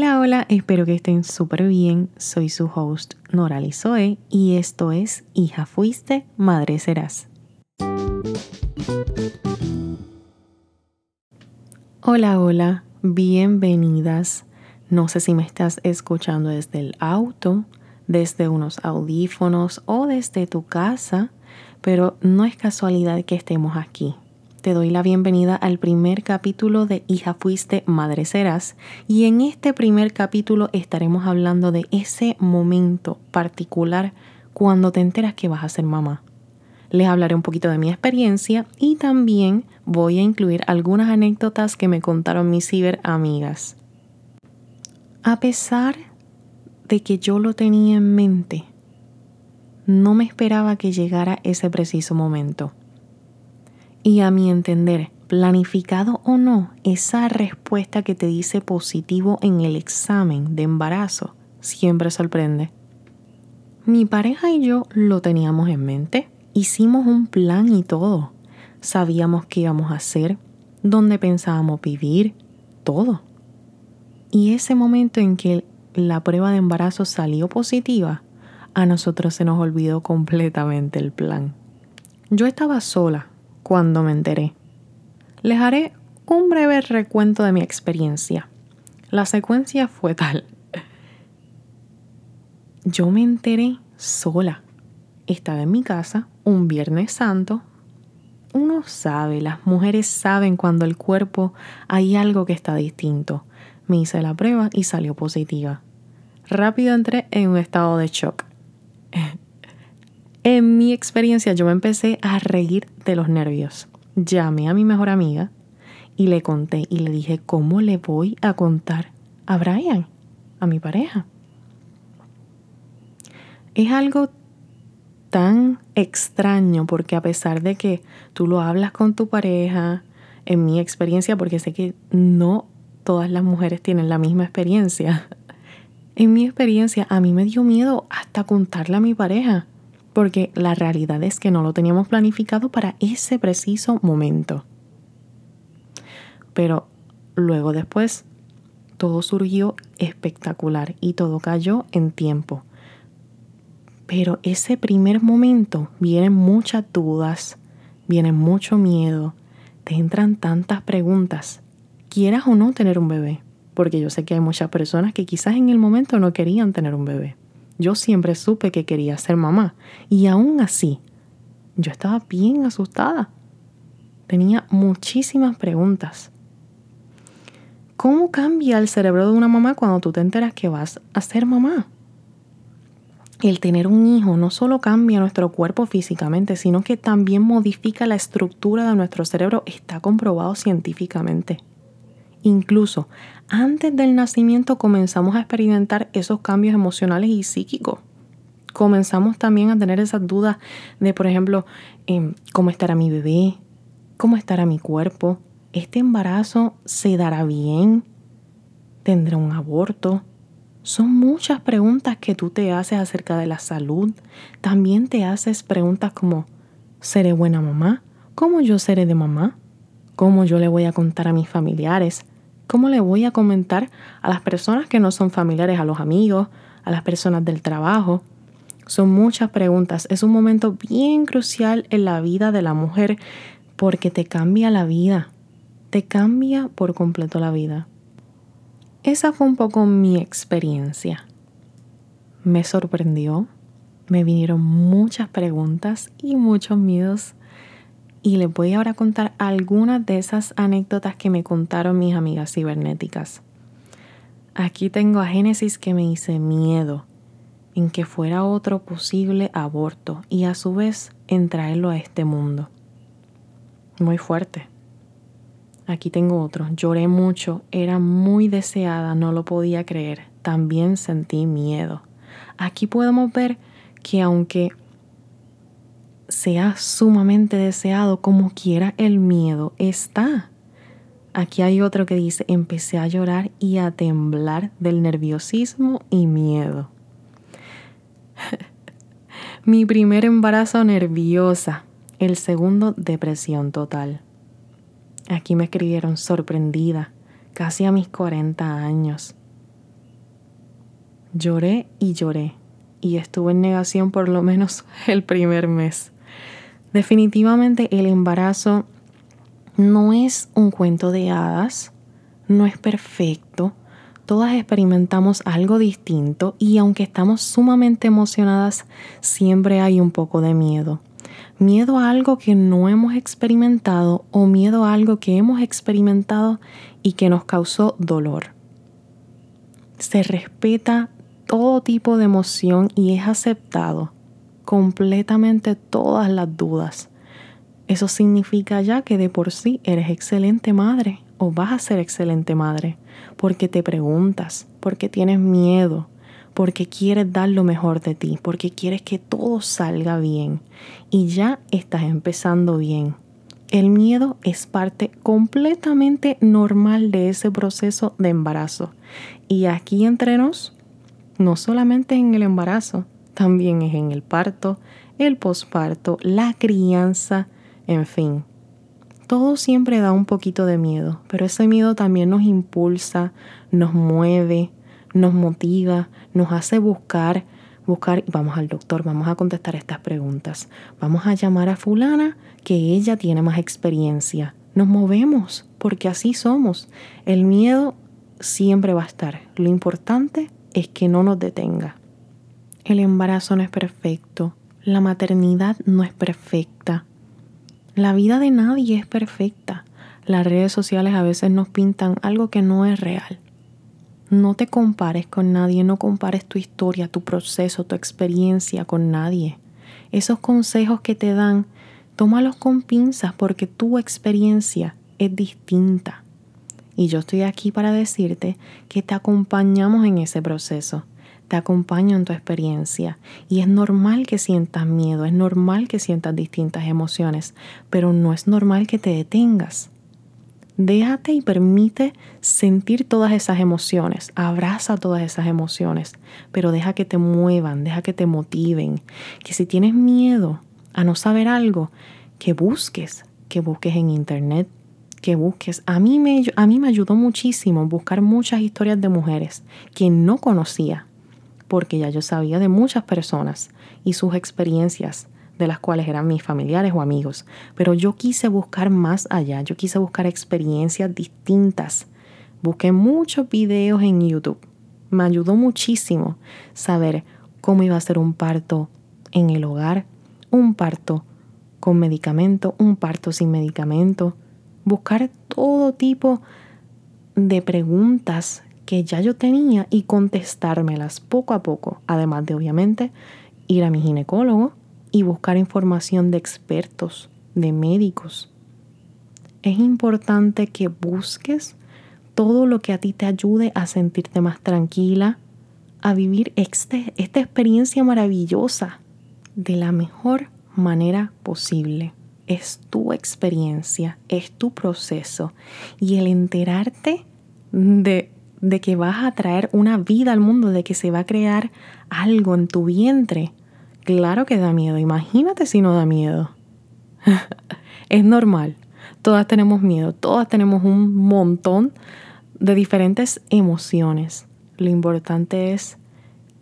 Hola, hola, espero que estén súper bien. Soy su host Nora Zoe y esto es Hija Fuiste, Madre Serás. Hola, hola, bienvenidas. No sé si me estás escuchando desde el auto, desde unos audífonos o desde tu casa, pero no es casualidad que estemos aquí te doy la bienvenida al primer capítulo de Hija Fuiste, Madre Serás. Y en este primer capítulo estaremos hablando de ese momento particular cuando te enteras que vas a ser mamá. Les hablaré un poquito de mi experiencia y también voy a incluir algunas anécdotas que me contaron mis ciberamigas. A pesar de que yo lo tenía en mente, no me esperaba que llegara ese preciso momento. Y a mi entender, planificado o no, esa respuesta que te dice positivo en el examen de embarazo siempre sorprende. Mi pareja y yo lo teníamos en mente. Hicimos un plan y todo. Sabíamos qué íbamos a hacer, dónde pensábamos vivir, todo. Y ese momento en que la prueba de embarazo salió positiva, a nosotros se nos olvidó completamente el plan. Yo estaba sola cuando me enteré. Les haré un breve recuento de mi experiencia. La secuencia fue tal. Yo me enteré sola. Estaba en mi casa un Viernes Santo. Uno sabe, las mujeres saben cuando el cuerpo hay algo que está distinto. Me hice la prueba y salió positiva. Rápido entré en un estado de shock. En mi experiencia yo me empecé a reír de los nervios. Llamé a mi mejor amiga y le conté y le dije, ¿cómo le voy a contar a Brian, a mi pareja? Es algo tan extraño porque a pesar de que tú lo hablas con tu pareja, en mi experiencia, porque sé que no todas las mujeres tienen la misma experiencia, en mi experiencia a mí me dio miedo hasta contarle a mi pareja porque la realidad es que no lo teníamos planificado para ese preciso momento. Pero luego después todo surgió espectacular y todo cayó en tiempo. Pero ese primer momento vienen muchas dudas, viene mucho miedo, te entran tantas preguntas, quieras o no tener un bebé, porque yo sé que hay muchas personas que quizás en el momento no querían tener un bebé. Yo siempre supe que quería ser mamá y aún así yo estaba bien asustada. Tenía muchísimas preguntas. ¿Cómo cambia el cerebro de una mamá cuando tú te enteras que vas a ser mamá? El tener un hijo no solo cambia nuestro cuerpo físicamente, sino que también modifica la estructura de nuestro cerebro. Está comprobado científicamente. Incluso antes del nacimiento comenzamos a experimentar esos cambios emocionales y psíquicos. Comenzamos también a tener esas dudas de, por ejemplo, em, cómo estará mi bebé, cómo estará mi cuerpo, este embarazo se dará bien, tendrá un aborto. Son muchas preguntas que tú te haces acerca de la salud. También te haces preguntas como, ¿seré buena mamá? ¿Cómo yo seré de mamá? ¿Cómo yo le voy a contar a mis familiares? ¿Cómo le voy a comentar a las personas que no son familiares, a los amigos, a las personas del trabajo? Son muchas preguntas. Es un momento bien crucial en la vida de la mujer porque te cambia la vida. Te cambia por completo la vida. Esa fue un poco mi experiencia. Me sorprendió. Me vinieron muchas preguntas y muchos miedos y les voy ahora a contar algunas de esas anécdotas que me contaron mis amigas cibernéticas. Aquí tengo a Génesis que me hice miedo en que fuera otro posible aborto y a su vez en traerlo a este mundo. Muy fuerte. Aquí tengo otro. Lloré mucho, era muy deseada, no lo podía creer. También sentí miedo. Aquí podemos ver que aunque sea sumamente deseado, como quiera el miedo está. Aquí hay otro que dice, empecé a llorar y a temblar del nerviosismo y miedo. Mi primer embarazo nerviosa, el segundo depresión total. Aquí me escribieron sorprendida, casi a mis 40 años. Lloré y lloré y estuve en negación por lo menos el primer mes. Definitivamente el embarazo no es un cuento de hadas, no es perfecto, todas experimentamos algo distinto y aunque estamos sumamente emocionadas, siempre hay un poco de miedo. Miedo a algo que no hemos experimentado o miedo a algo que hemos experimentado y que nos causó dolor. Se respeta todo tipo de emoción y es aceptado completamente todas las dudas. Eso significa ya que de por sí eres excelente madre o vas a ser excelente madre porque te preguntas, porque tienes miedo, porque quieres dar lo mejor de ti, porque quieres que todo salga bien y ya estás empezando bien. El miedo es parte completamente normal de ese proceso de embarazo. Y aquí entre nos, no solamente en el embarazo, también es en el parto, el posparto, la crianza, en fin. Todo siempre da un poquito de miedo, pero ese miedo también nos impulsa, nos mueve, nos motiva, nos hace buscar, buscar, vamos al doctor, vamos a contestar estas preguntas, vamos a llamar a fulana que ella tiene más experiencia. Nos movemos porque así somos. El miedo siempre va a estar. Lo importante es que no nos detenga. El embarazo no es perfecto, la maternidad no es perfecta, la vida de nadie es perfecta. Las redes sociales a veces nos pintan algo que no es real. No te compares con nadie, no compares tu historia, tu proceso, tu experiencia con nadie. Esos consejos que te dan, tómalos con pinzas porque tu experiencia es distinta. Y yo estoy aquí para decirte que te acompañamos en ese proceso te acompaño en tu experiencia y es normal que sientas miedo, es normal que sientas distintas emociones, pero no es normal que te detengas. Déjate y permite sentir todas esas emociones, abraza todas esas emociones, pero deja que te muevan, deja que te motiven, que si tienes miedo a no saber algo, que busques, que busques en internet, que busques. A mí me, ayudó muchísimo buscar muchas historias de mujeres que no conocía porque ya yo sabía de muchas personas y sus experiencias de las cuales eran mis familiares o amigos, pero yo quise buscar más allá, yo quise buscar experiencias distintas. Busqué muchos videos en YouTube. Me ayudó muchísimo saber cómo iba a ser un parto en el hogar, un parto con medicamento, un parto sin medicamento, buscar todo tipo de preguntas que ya yo tenía y contestármelas poco a poco, además de obviamente ir a mi ginecólogo y buscar información de expertos, de médicos. Es importante que busques todo lo que a ti te ayude a sentirte más tranquila, a vivir este, esta experiencia maravillosa de la mejor manera posible. Es tu experiencia, es tu proceso y el enterarte de de que vas a traer una vida al mundo, de que se va a crear algo en tu vientre. Claro que da miedo, imagínate si no da miedo. es normal, todas tenemos miedo, todas tenemos un montón de diferentes emociones. Lo importante es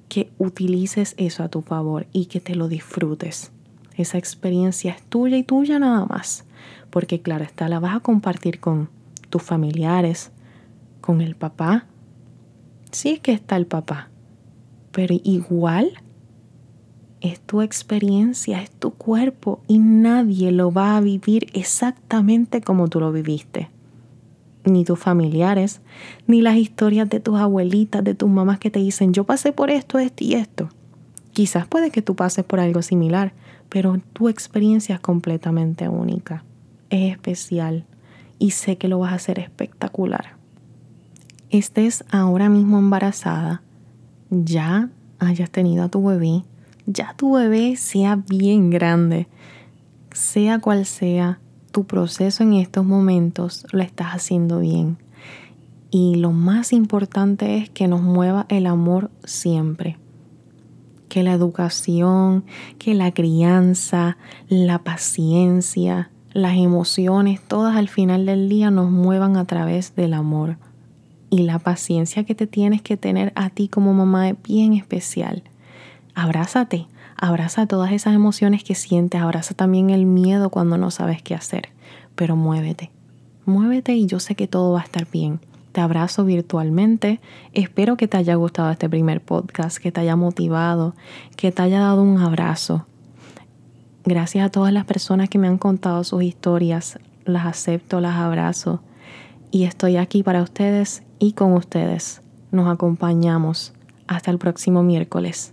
que utilices eso a tu favor y que te lo disfrutes. Esa experiencia es tuya y tuya nada más. Porque claro está, la vas a compartir con tus familiares, con el papá. Sí es que está el papá, pero igual es tu experiencia, es tu cuerpo y nadie lo va a vivir exactamente como tú lo viviste. Ni tus familiares, ni las historias de tus abuelitas, de tus mamás que te dicen yo pasé por esto, esto y esto. Quizás puede que tú pases por algo similar, pero tu experiencia es completamente única, es especial y sé que lo vas a hacer espectacular estés ahora mismo embarazada, ya hayas tenido a tu bebé, ya tu bebé sea bien grande, sea cual sea tu proceso en estos momentos, lo estás haciendo bien. Y lo más importante es que nos mueva el amor siempre. Que la educación, que la crianza, la paciencia, las emociones, todas al final del día nos muevan a través del amor y la paciencia que te tienes que tener a ti como mamá es bien especial. Abrázate, abraza todas esas emociones que sientes, abraza también el miedo cuando no sabes qué hacer, pero muévete, muévete y yo sé que todo va a estar bien. Te abrazo virtualmente. Espero que te haya gustado este primer podcast, que te haya motivado, que te haya dado un abrazo. Gracias a todas las personas que me han contado sus historias. Las acepto, las abrazo. Y estoy aquí para ustedes y con ustedes. Nos acompañamos. Hasta el próximo miércoles.